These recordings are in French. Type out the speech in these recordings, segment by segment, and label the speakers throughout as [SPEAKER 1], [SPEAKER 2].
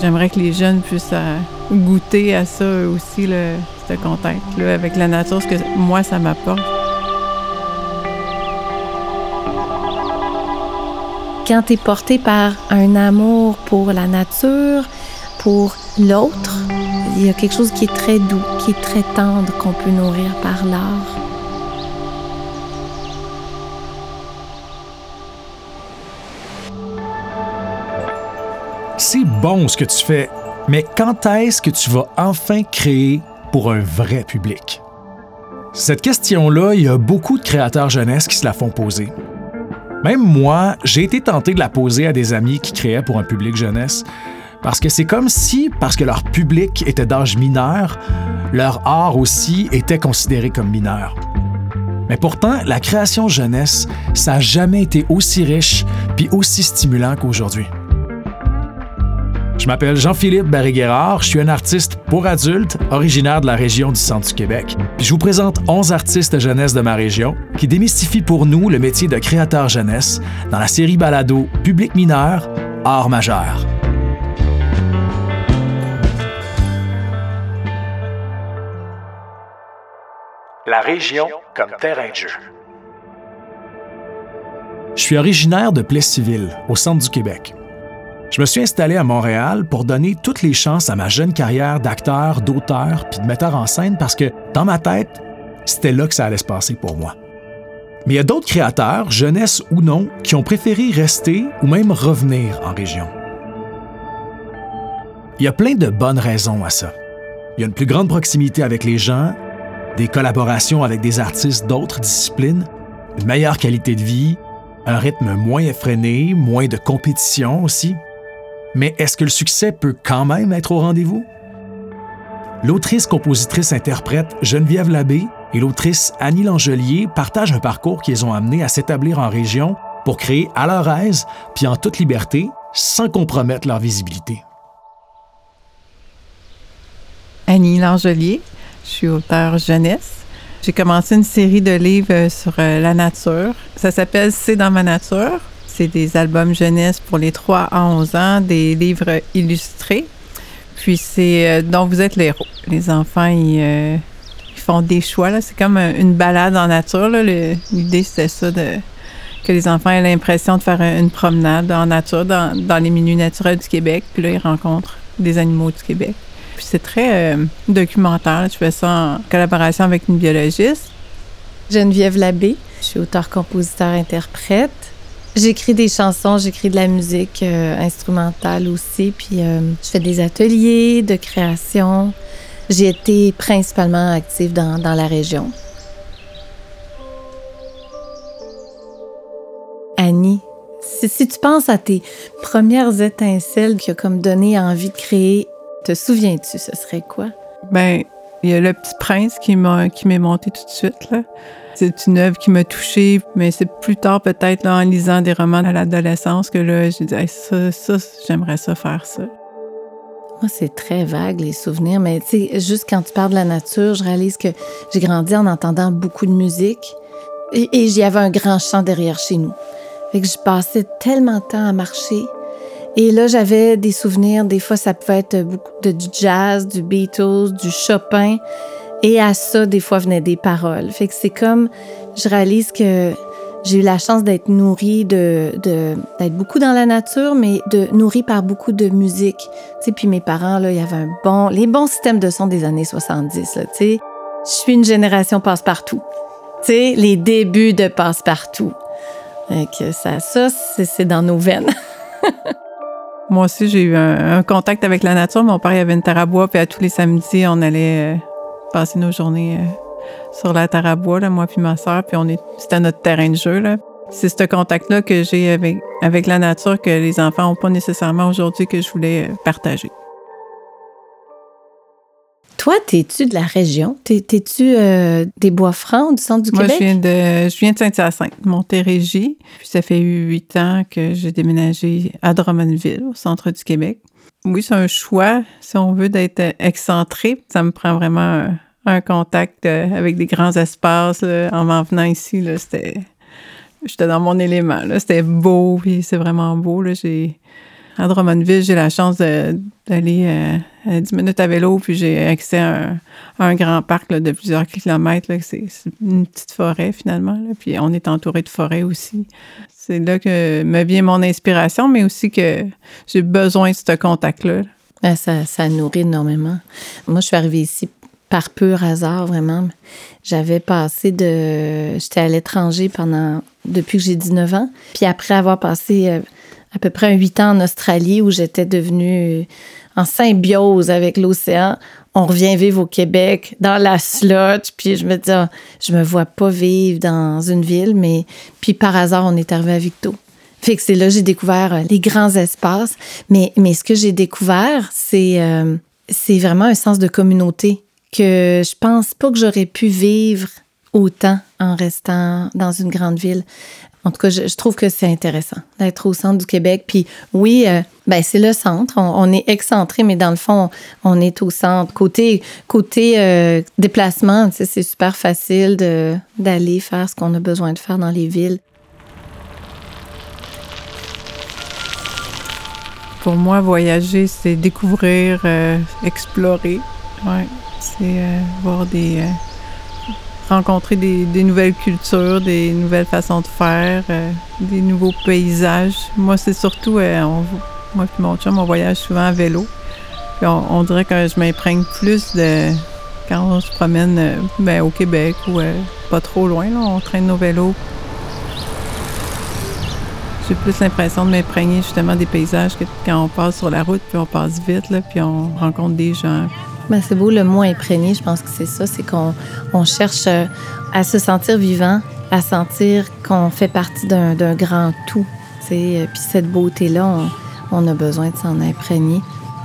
[SPEAKER 1] J'aimerais que les jeunes puissent euh, goûter à ça aussi, le, ce contact avec la nature, ce que moi, ça m'apporte.
[SPEAKER 2] Quand tu es porté par un amour pour la nature, pour l'autre, il y a quelque chose qui est très doux, qui est très tendre, qu'on peut nourrir par l'art.
[SPEAKER 3] C'est bon ce que tu fais, mais quand est-ce que tu vas enfin créer pour un vrai public? Cette question-là, il y a beaucoup de créateurs jeunesse qui se la font poser. Même moi, j'ai été tenté de la poser à des amis qui créaient pour un public jeunesse, parce que c'est comme si, parce que leur public était d'âge mineur, leur art aussi était considéré comme mineur. Mais pourtant, la création jeunesse, ça n'a jamais été aussi riche puis aussi stimulant qu'aujourd'hui. Je m'appelle Jean-Philippe Barry-Guerrard, je suis un artiste pour adultes originaire de la région du centre du Québec. Je vous présente 11 artistes jeunesse de ma région qui démystifient pour nous le métier de créateur jeunesse dans la série balado Public mineur, art majeur. La région comme terrain de jeu. Je suis originaire de Plessisville, au centre du Québec. Je me suis installé à Montréal pour donner toutes les chances à ma jeune carrière d'acteur, d'auteur puis de metteur en scène parce que, dans ma tête, c'était là que ça allait se passer pour moi. Mais il y a d'autres créateurs, jeunesse ou non, qui ont préféré rester ou même revenir en région. Il y a plein de bonnes raisons à ça. Il y a une plus grande proximité avec les gens, des collaborations avec des artistes d'autres disciplines, une meilleure qualité de vie, un rythme moins effréné, moins de compétition aussi. Mais est-ce que le succès peut quand même être au rendez-vous? L'autrice, compositrice, interprète Geneviève Labbé et l'autrice Annie Langelier partagent un parcours qui les ont amenés à s'établir en région pour créer à leur aise puis en toute liberté sans compromettre leur visibilité.
[SPEAKER 1] Annie Langelier, je suis auteure jeunesse. J'ai commencé une série de livres sur euh, la nature. Ça s'appelle C'est dans ma nature c'est des albums jeunesse pour les 3 à 11 ans, des livres illustrés. Puis c'est euh, donc vous êtes les héros. Les enfants, ils, euh, font des choix. C'est comme une balade en nature. L'idée, c'était ça, de, que les enfants aient l'impression de faire une promenade en nature dans, les milieux naturels du Québec. Puis là, ils rencontrent des animaux du Québec. Puis c'est très euh, documentaire. Je fais ça en collaboration avec une biologiste.
[SPEAKER 2] Geneviève Labbé. Je suis auteur, compositeur, interprète. J'écris des chansons, j'écris de la musique euh, instrumentale aussi, puis euh, je fais des ateliers de création. J'ai été principalement active dans, dans la région. Annie, si, tu penses à tes premières étincelles qui ont comme donné envie de créer, te souviens-tu, ce serait quoi?
[SPEAKER 1] Ben, il y a le petit prince qui m'est monté tout de suite, là. C'est une œuvre qui m'a touchée, mais c'est plus tard peut-être en lisant des romans à l'adolescence que là, j'ai dit ça, ça j'aimerais ça faire ça.
[SPEAKER 2] Moi, c'est très vague, les souvenirs, mais tu sais, juste quand tu parles de la nature, je réalise que j'ai grandi en entendant beaucoup de musique et, j'y avais un grand champ derrière chez nous. Fait que je passais tellement de temps à marcher. Et là, j'avais des souvenirs, des fois, ça pouvait être beaucoup de, du jazz, du Beatles, du Chopin. Et à ça, des fois, venaient des paroles. Fait que c'est comme, je réalise que j'ai eu la chance d'être nourrie de, d'être beaucoup dans la nature, mais de nourrie par beaucoup de musique. Tu sais, puis mes parents, là, il y avait un bon, les bons systèmes de son des années 70, là, tu sais. Je suis une génération passe-partout. Tu sais, les débuts de passe-partout. que ça, ça, c'est, dans nos veines.
[SPEAKER 1] Moi aussi, j'ai eu un, contact avec la nature. Mon père, il avait une terre à bois, puis à tous les samedis, on allait euh, passer nos journées euh, sur la terre à bois, là, moi puis ma soeur, puis on est, c'était notre terrain de jeu. Là. C'est ce contact-là que j'ai avec, avec la nature que les enfants n'ont pas nécessairement aujourd'hui que je voulais euh, partager.
[SPEAKER 2] Toi, t'es-tu de la région? T'es-tu euh, des Bois-Francs, du centre du
[SPEAKER 1] Moi,
[SPEAKER 2] Québec?
[SPEAKER 1] je viens de, je viens de Saint-Hyacinthe, Montérégie. Puis ça fait huit ans que j'ai déménagé à Drummondville, au centre du Québec. Oui, c'est un choix, si on veut, d'être excentré. Ça me prend vraiment un, contact euh, avec des grands espaces. En m'en venant ici, c'était, j'étais dans mon élément. C'était beau, puis c'est vraiment beau. J'ai à Drummondville, j'ai la chance d'aller à 10 minutes à vélo, puis j'ai accès à un, grand parc de plusieurs kilomètres. C'est une petite forêt finalement. puis on est entouré de forêts aussi. C'est là que me vient mon inspiration, mais aussi que j'ai besoin de ce contact-là.
[SPEAKER 2] Ah, ça, ça nourrit énormément. Moi, je suis arrivée ici par pur hasard, vraiment. J'avais passé de... J'étais à l'étranger pendant... depuis que j'ai 19 ans. Puis après avoir passé euh, à peu près 8 ans en Australie, où j'étais devenue en symbiose avec l'océan, on revient vivre au Québec, dans la slot, puis je me dis, ah, je me vois pas vivre dans une ville, mais puis par hasard, on est arrivé à Victo. Fait que c'est là j'ai découvert euh, les grands espaces, mais, mais ce que j'ai découvert, c'est euh, c'est vraiment un sens de communauté que je pense pas que j'aurais pu vivre autant en restant dans une grande ville. En tout cas, je, trouve que c'est intéressant d'être au centre du Québec. Puis oui, euh, ben c'est le centre. On, est excentré, mais dans le fond, on est au centre. Côté côté euh, déplacement, c'est super facile d'aller faire ce qu'on a besoin de faire dans les villes.
[SPEAKER 1] Pour moi, voyager, c'est découvrir, euh, explorer. Ouais c'est voir des. Euh, rencontrer des, nouvelles cultures, des nouvelles façons de faire, euh, des nouveaux paysages. Moi, c'est surtout. On, moi et mon on voyage souvent à vélo. on, dirait que je m'imprègne plus de. Quand on se promène ben, au Québec ou pas trop loin, on traîne nos vélos. J'ai plus l'impression de m'imprégner justement des paysages que quand on passe sur la route, puis on passe vite, là, puis on rencontre des gens.
[SPEAKER 2] Ben, c'est beau le mot imprégné, je pense que c'est ça, c'est qu'on on cherche euh, à se sentir vivant, à sentir qu'on fait partie d'un grand tout. Euh, puis cette beauté-là, on, a besoin de s'en imprégner.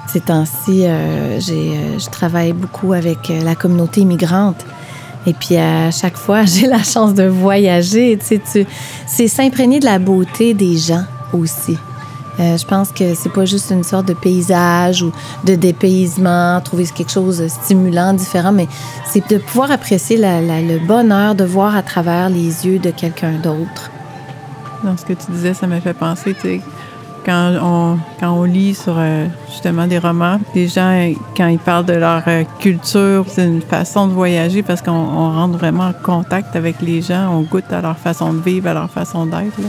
[SPEAKER 2] Ces temps-ci, euh, je travaille beaucoup avec la communauté immigrante. Et puis à chaque fois, j'ai la chance de voyager. Tu sais, c'est s'imprégner de la beauté des gens aussi. Euh, je pense que c'est pas juste une sorte de paysage ou de dépaysement, trouver quelque chose de stimulant, différent, mais c'est de pouvoir apprécier le bonheur de voir à travers les yeux de quelqu'un d'autre.
[SPEAKER 1] Dans ce que tu disais, ça m'a fait penser, tu sais, quand on, quand on lit sur euh, justement des romans, des gens, quand ils parlent de leur euh, culture, c'est une façon de voyager parce qu'on rentre vraiment en contact avec les gens, on goûte à leur façon de vivre, à leur façon d'être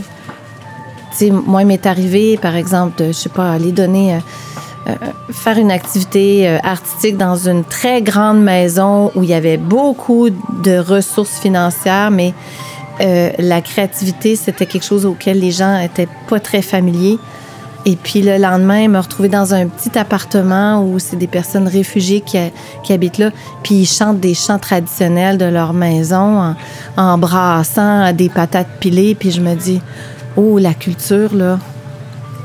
[SPEAKER 2] moi, il m'est arrivé, par exemple, de, je sais pas, aller donner, euh, euh, faire une activité euh, artistique dans une très grande maison où il y avait beaucoup de ressources financières, mais la créativité, c'était quelque chose auquel les gens étaient pas très familiers. Et puis le lendemain, me retrouver dans un petit appartement où c'est des personnes réfugiées qui, habitent là, puis ils chantent des chants traditionnels de leur maison en, en brassant des patates pilées, puis je me dis, Oh, la culture, là,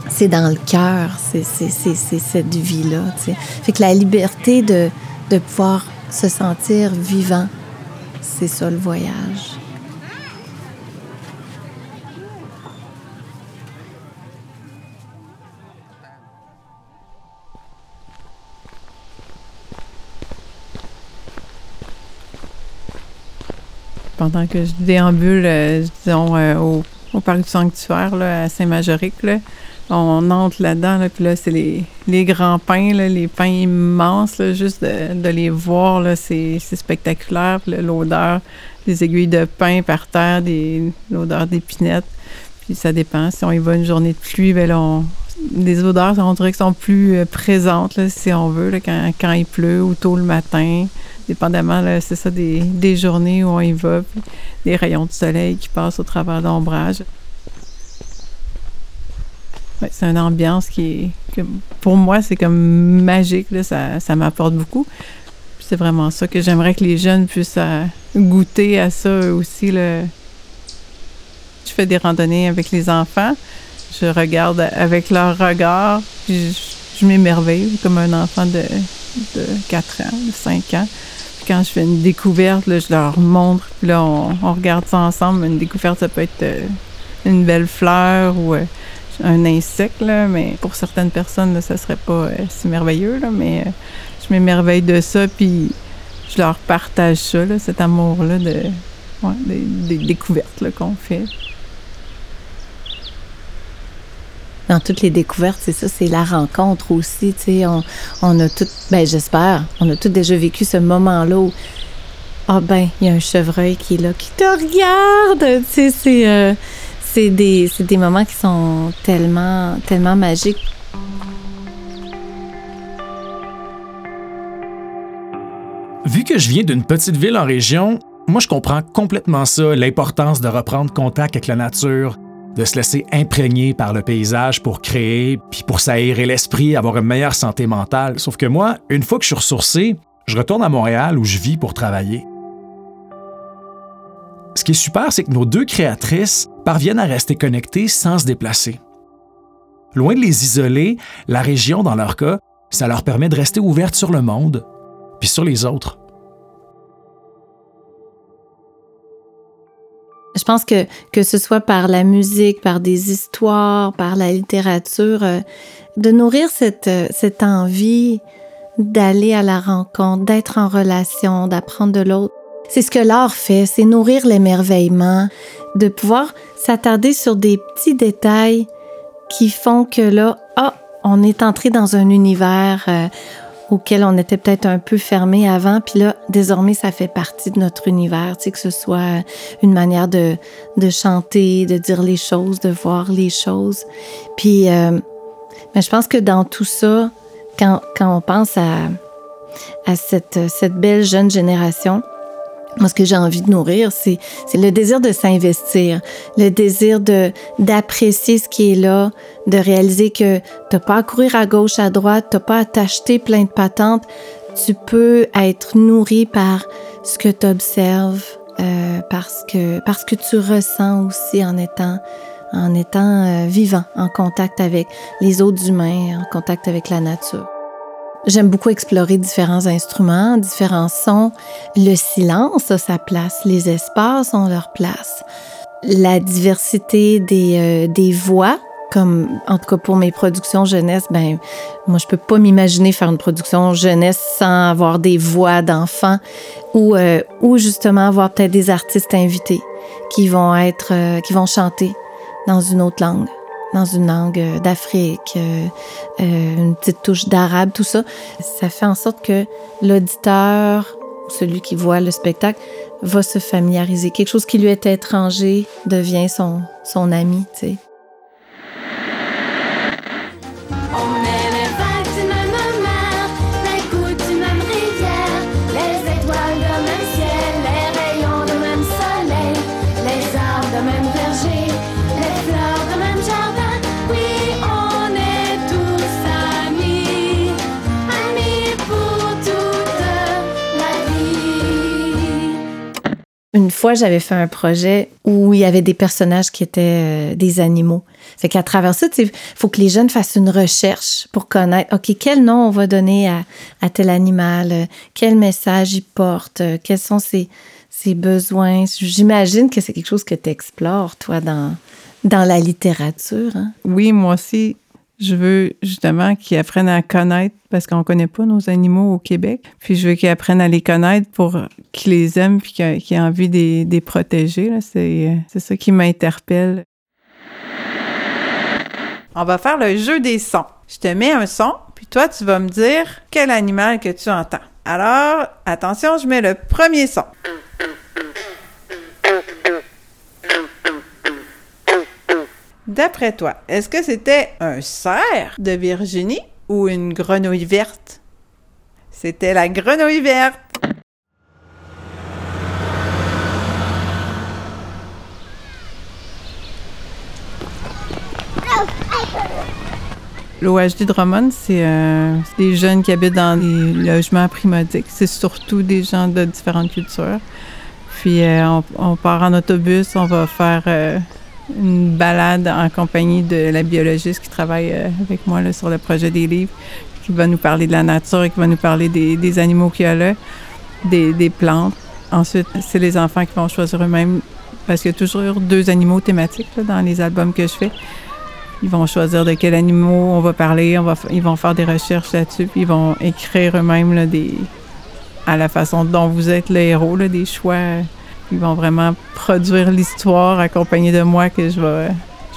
[SPEAKER 2] c'est dans le cœur, c'est cette vie-là. Fait que la liberté de, de pouvoir se sentir vivant, c'est ça le voyage.
[SPEAKER 1] pendant que je déambule, euh, disons, euh, au au parc du sanctuaire là, à Saint-Majorique. On entre là-dedans, là, puis là, c'est les, grands pins, là, les pins immenses, juste de, les voir, c'est, spectaculaire. l'odeur des aiguilles de pin par terre, l'odeur d'épinettes. Puis ça dépend. Si on y va une journée de pluie, bien on, les odeurs, on dirait qu'elles sont plus euh, présentes, si on veut, quand, il pleut ou tôt le matin dépendamment, c'est ça, des, des, journées où on y va, des rayons de soleil qui passent au travers de l'ombrage. c'est une ambiance qui est, pour moi, c'est comme magique, ça, ça m'apporte beaucoup. c'est vraiment ça que j'aimerais que les jeunes puissent euh, goûter à ça aussi. Je fais des randonnées avec les enfants, je regarde avec leur regard, puis je, m'émerveille comme un enfant de, de 4 ans, de 5 ans quand je fais une découverte, je leur montre, puis là, on, regarde ça ensemble. Une découverte, ça peut être euh, une belle fleur ou euh, un insecte, mais pour certaines personnes, ça serait pas euh, si merveilleux, mais je m'émerveille de ça, puis je leur partage ça, cet amour-là de, des découvertes qu'on fait.
[SPEAKER 2] Dans toutes les découvertes, c'est ça, c'est la rencontre aussi. Tu sais, on, on a tout, ben j'espère, on a tous déjà vécu ce moment-là où ah ben, il y a un chevreuil qui est là, qui te regarde. Tu sais, c'est euh, c'est des, des moments qui sont tellement, tellement magiques.
[SPEAKER 3] Vu que je viens d'une petite ville en région, moi je comprends complètement ça, l'importance de reprendre contact avec la nature, de se laisser imprégner par le paysage pour créer, puis pour s'aérer l'esprit, avoir une meilleure santé mentale. Sauf que moi, une fois que je suis ressourcé, je retourne à Montréal où je vis pour travailler. Ce qui est super, c'est que nos deux créatrices parviennent à rester connectées sans se déplacer. Loin de les isoler, la région, dans leur cas, ça leur permet de rester ouvertes sur le monde, puis sur les autres.
[SPEAKER 2] Je pense que que ce soit par la musique, par des histoires, par la littérature, euh, de nourrir cette, euh, cette envie d'aller à la rencontre, d'être en relation, d'apprendre de l'autre. C'est ce que l'art fait, c'est nourrir l'émerveillement, de pouvoir s'attarder sur des petits détails qui font que là, ah, on est entré dans un univers euh, auquel on était peut-être un peu fermé avant, puis là, désormais, ça fait partie de notre univers, tu sais, que ce soit une manière de, de chanter, de dire les choses, de voir les choses. Puis, euh, mais je pense que dans tout ça, quand, quand on pense à, à cette, cette belle jeune génération, moi, ce que j'ai envie de nourrir, c'est, le désir de s'investir, le désir d'apprécier ce qui est là, de réaliser que t'as pas à courir à gauche, à droite, t'as pas à t'acheter plein de patentes. Tu peux être nourri par ce que tu observes, euh, parce, que, parce que tu ressens aussi en étant, en étant euh, vivant, en contact avec les autres humains, en contact avec la nature. J'aime beaucoup explorer différents instruments, différents sons. Le silence a sa place, les espaces ont leur place. La diversité des, euh, des voix, comme en tout cas pour mes productions jeunesse, ben moi je peux pas m'imaginer faire une production jeunesse sans avoir des voix d'enfants ou euh, ou justement avoir peut-être des artistes invités qui vont être euh, qui vont chanter dans une autre langue dans une langue euh, d'Afrique, euh, euh, une petite touche d'arabe, tout ça, ça fait en sorte que l'auditeur, celui qui voit le spectacle, va se familiariser. Quelque chose qui lui est étranger devient son, son ami, tu sais. Fois, j'avais fait un projet où il y avait des personnages qui étaient euh, des animaux. Fait qu'à travers ça, il faut que les jeunes fassent une recherche pour connaître, OK, quel nom on va donner à, tel animal, euh, quel message il porte, euh, quels sont ses, besoins. J'imagine que c'est quelque chose que tu explores, toi, dans, dans la littérature. Hein?
[SPEAKER 1] Oui, moi aussi, je veux justement qu'ils apprennent à connaître parce qu'on connaît pas nos animaux au Québec. Puis je veux qu'ils apprennent à les connaître pour qu'ils les aiment puis qu'ils aient envie de les protéger. C'est ça qui m'interpelle. On va faire le jeu des sons. Je te mets un son, puis toi, tu vas me dire quel animal que tu entends. Alors, attention, je mets le premier son. D'après toi, est-ce que c'était un cerf de Virginie ou une grenouille verte? C'était la grenouille verte. L'OHD Drummond, euh, c'est des jeunes qui habitent dans des logements primodiques. C'est surtout des gens de différentes cultures. Puis euh, on, part en autobus, on va faire euh, une balade en compagnie de la biologiste qui travaille euh, avec moi là, sur le projet des livres, qui va nous parler de la nature et qui va nous parler des, animaux qu'il y a là, des, plantes. Ensuite, c'est les enfants qui vont choisir eux-mêmes, parce qu'il y a toujours deux animaux thématiques dans les albums que je fais. Ils vont choisir de quels animaux on va parler, on va, ils vont faire des recherches là-dessus, puis ils vont écrire eux-mêmes des, à la façon dont vous êtes le héros, là, des choix ils vont vraiment produire l'histoire accompagnée de moi que je vais,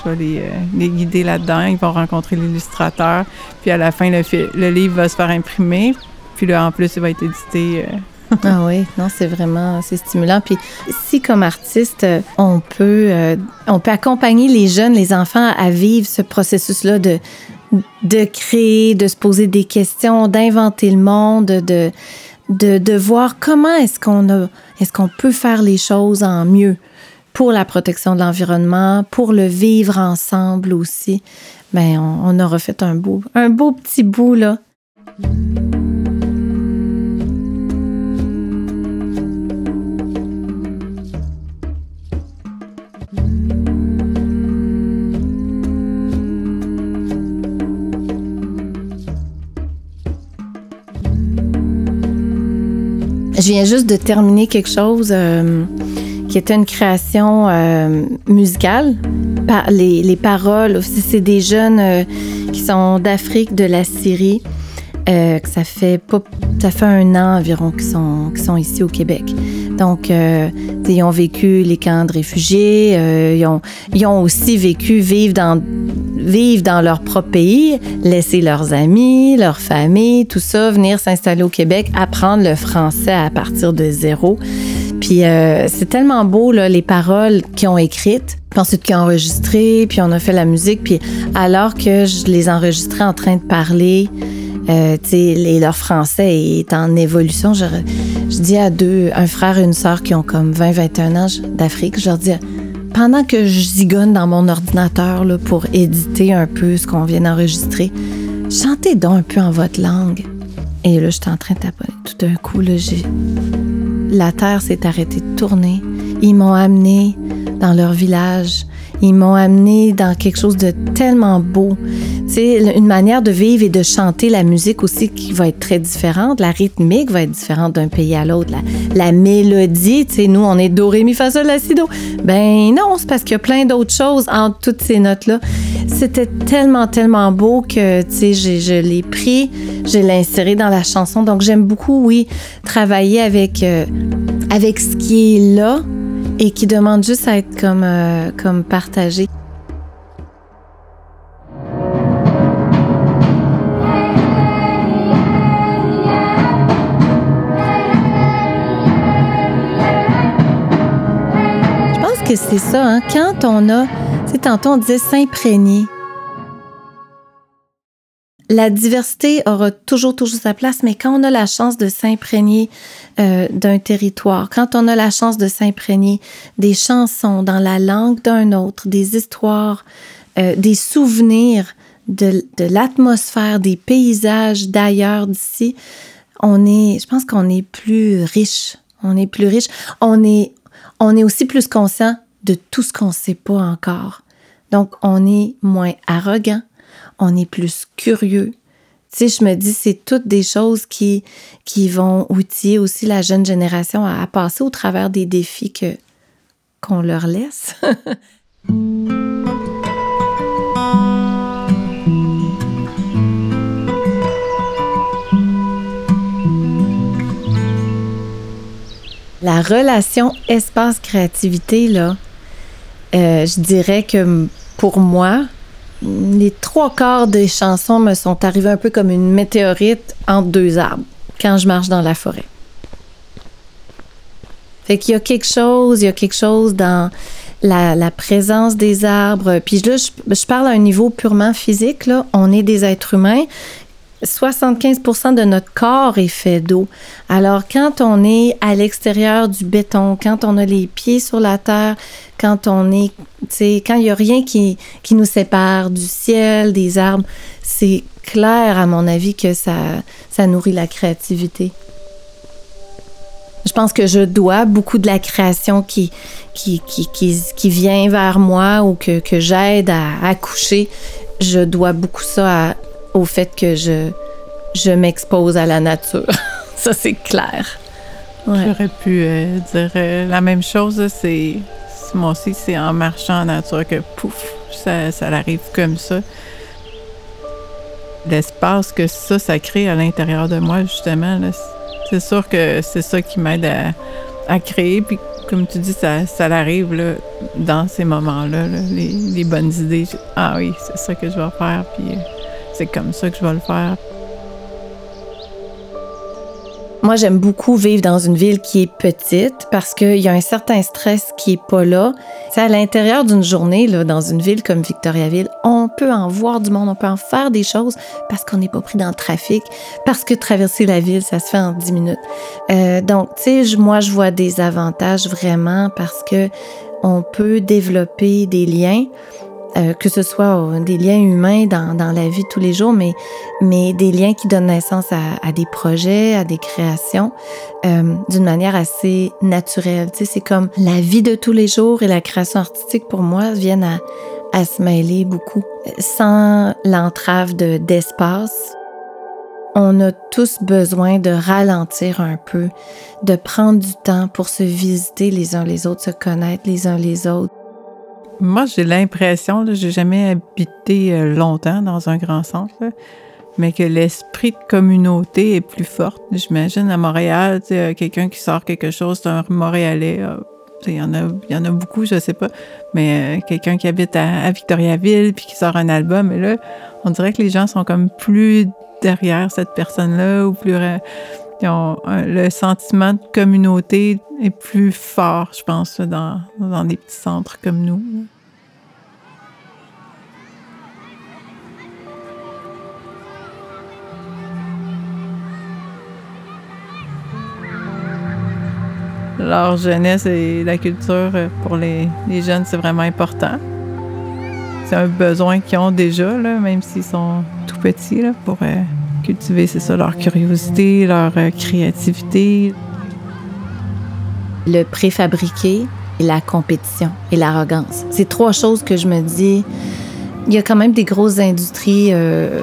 [SPEAKER 1] euh, les guider là-dedans. Ils vont rencontrer l'illustrateur. Puis à la fin, le, livre va se faire imprimer. Puis là, en plus, il va être édité. euh,
[SPEAKER 2] Ah oui, non, c'est vraiment c'est stimulant. Puis si comme artiste, euh, on peut on peut accompagner les jeunes, les enfants à vivre ce processus-là de de créer, de se poser des questions, d'inventer le monde, de de, de voir comment est-ce qu'on a est-ce qu'on peut faire les choses en mieux pour la protection de l'environnement, pour le vivre ensemble aussi. Ben on, on aura fait un beau un beau petit bout là. Je viens juste de terminer quelque chose euh, qui était une création euh, musicale. Les, les paroles, c'est des jeunes euh, qui sont d'Afrique, de la Syrie, que ça fait pas, ça fait un an environ qu'ils sont, qu'ils sont ici au Québec. Donc, euh, ils ont vécu les camps de réfugiés, euh, ils, ont, aussi vécu vivre dans, vivre dans leur propre pays, laisser leurs amis, leur famille, tout ça, venir s'installer au Québec, apprendre le français à partir de zéro. Puis euh, c'est tellement beau, là, les paroles qu'ils ont écrites, ensuite qu'ils ont enregistrées, puis on a fait la musique. Puis alors que je les enregistrais en train de parler, euh, les- leur français est en évolution. Je, je dis à deux, un frère et une sœur qui ont comme 20-21 ans d'Afrique, je leur dis, pendant que je zigonne dans mon ordinateur là, pour éditer un peu ce qu'on vient d'enregistrer, chantez donc un peu en votre langue. Et là, j'étais en train de taper. Tout d'un coup, là, j'ai... La terre s'est arrêtée de tourner. Ils m'ont amené dans leur village. Ils m'ont amené dans quelque chose de tellement beau. C'est une manière de vivre et de chanter la musique aussi qui va être très différente. La rythmique va être différente d'un pays à l'autre. La, mélodie, tu sais, nous, on est do, ré, mi, fa, sol, la, si, do. Ben non, c'est parce qu'il y a plein d'autres choses entre toutes ces notes-là. C'était tellement, tellement beau que, tu sais, je l'ai pris, je l'ai inséré dans la chanson. Donc, j'aime beaucoup, oui, travailler avec, euh, avec ce qui est là et qui demande juste à être comme, euh, comme partagé. C'est ça, hein? Quand on a, sais, tantôt on disait s'imprégner. La diversité aura toujours, toujours sa place, mais quand on a la chance de s'imprégner euh, d'un territoire, quand on a la chance de s'imprégner des chansons dans la langue d'un autre, des histoires, euh, des souvenirs de, de l'atmosphère, des paysages d'ailleurs d'ici, on est, je pense qu'on est plus riche. On est plus riche. On est, on est aussi plus conscient de tout ce qu'on ne sait pas encore. Donc, on est moins arrogant, on est plus curieux. Tu sais, je me dis, c'est toutes des choses qui, qui vont outiller aussi la jeune génération à, à passer au travers des défis que, qu'on leur laisse. La relation espace-créativité, là, euh, je dirais que pour moi, les trois quarts des chansons me sont arrivées un peu comme une météorite entre deux arbres quand je marche dans la forêt. Fait qu'il y a quelque chose, il y a quelque chose dans la, présence des arbres. Puis là, je, je parle à un niveau purement physique. Là. On est des êtres humains. 75% de notre corps est fait d'eau. Alors, quand on est à l'extérieur du béton, quand on a les pieds sur la terre, quand on est, quand il n'y a rien qui, qui nous sépare du ciel, des arbres, c'est clair, à mon avis, que ça, ça nourrit la créativité. Je pense que je dois beaucoup de la création qui, qui, qui, qui, qui vient vers moi ou que, que j'aide à accoucher. Je dois beaucoup ça à, au fait que je, m'expose à la nature. ça, c'est clair.
[SPEAKER 1] J'aurais pu euh, dire euh, la même chose. C'est moi aussi, c'est en marchant en nature que pouf, ça, ça arrive comme ça. L'espace que ça, ça crée à l'intérieur de moi, justement, c'est- sûr que c'est ça qui m'aide à, à créer. Puis comme tu dis, ça, ça arrive là, dans ces moments-là, là, les, bonnes idées. Ah oui, c'est ça que je vais faire, puis euh, c'est comme ça que je vais le faire.
[SPEAKER 2] Moi, j'aime beaucoup vivre dans une ville qui est petite parce qu'il y a un certain stress qui est pas là. C'est à l'intérieur d'une journée, là, dans une ville comme Victoriaville, on peut en voir du monde, on peut en faire des choses parce qu'on n'est pas pris dans le trafic, parce que traverser la ville, ça se fait en 10 minutes. Euh, donc, tu sais, moi, je vois des avantages vraiment parce que on peut développer des liens, euh, que ce soit euh, des liens humains dans, dans la vie de tous les jours, mais mais des liens qui donnent naissance à, à des projets, à des créations, euh, d'une manière assez naturelle. Tu sais, c'est comme la vie de tous les jours et la création artistique pour moi viennent à, à se mêler beaucoup, sans l'entrave de d'espace. On a tous besoin de ralentir un peu, de prendre du temps pour se visiter les uns les autres, se connaître les uns les autres.
[SPEAKER 1] Moi, j'ai l'impression, j'ai jamais habité euh, longtemps dans un grand centre, mais que l'esprit de communauté est plus fort. J'imagine à Montréal, euh, quelqu'un qui sort quelque chose, c'est un Montréalais. euh, Il y, en a, y en a beaucoup, je sais pas. Mais quelqu'un qui habite à, à Victoriaville puis qui sort un album, et là, on dirait que les gens sont comme plus derrière cette personne-là ou plus. Euh, le sentiment de communauté est plus fort, je pense, dans, dans des petits centres comme nous. Leur jeunesse et la culture euh, pour les, les jeunes, c'est vraiment important. C'est un besoin qu'ils ont déjà, là, même s'ils sont tout petits, là, pour euh, cultiver, c'est ça, leur curiosité, leur euh, créativité.
[SPEAKER 2] le préfabriqué la compétition et l'arrogance. C'est trois choses que je me dis. Il y a quand même des grosses industries euh,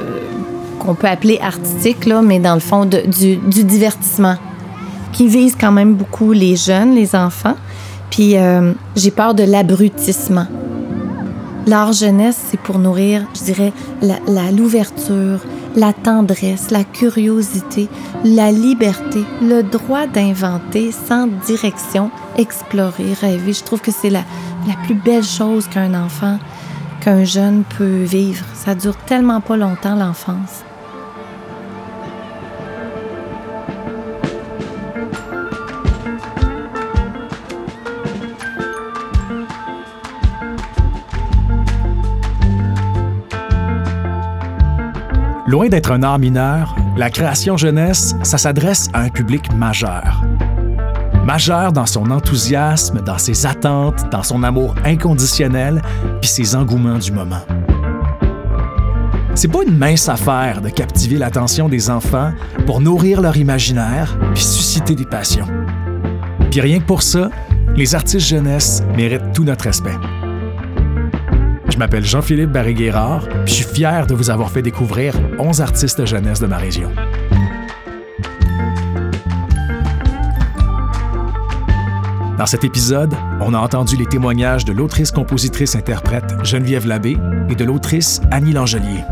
[SPEAKER 2] qu'on peut appeler artistiques, là, mais dans le fond, du, du divertissement, qui visent quand même beaucoup les jeunes, les enfants. Puis euh, j'ai peur de l'abrutissement. L'art jeunesse, c'est pour nourrir, je dirais, la- la- l'ouverture, la, tendresse, la curiosité, la liberté, le droit d'inventer sans direction, explorer, rêver. Je trouve que c'est la, la plus belle chose qu'un enfant, qu'un jeune peut vivre. Ça dure tellement pas longtemps, l'enfance.
[SPEAKER 3] Loin d'être un art mineur, la création jeunesse, ça s'adresse à un public majeur. Majeur dans son enthousiasme, dans ses attentes, dans son amour inconditionnel, puis ses engouements du moment. C'est pas une mince affaire de captiver l'attention des enfants pour nourrir leur imaginaire puis susciter des passions. Puis rien que pour ça, les artistes jeunesse méritent tout notre respect. Je m'appelle Jean-Philippe Barré-Guérard, puis je suis fier de vous avoir fait découvrir 11 artistes jeunesse de ma région. Dans cet épisode, on a entendu les témoignages de l'autrice, compositrice, interprète Geneviève Labbé et de l'autrice Annie Langelier.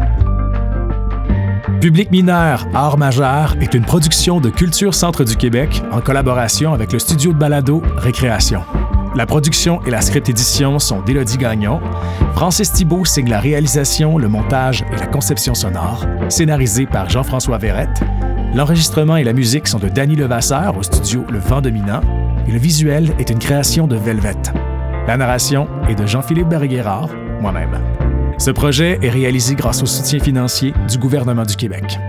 [SPEAKER 3] Public mineur, art majeur est une production de Culture Centre du Québec en collaboration avec le studio de balado Récréation. La production et la script édition sont d'Élodie Gagnon. Francis Thibault signe la réalisation, le montage et la conception sonore, scénarisé par Jean-François Verrette. L'enregistrement et la musique sont de Danny Levasseur au studio Le Vent Dominant et le visuel est une création de Velvet. La narration est de Jean-Philippe Barré-Guérard, moi-même. Ce projet est réalisé grâce au soutien financier du gouvernement du Québec.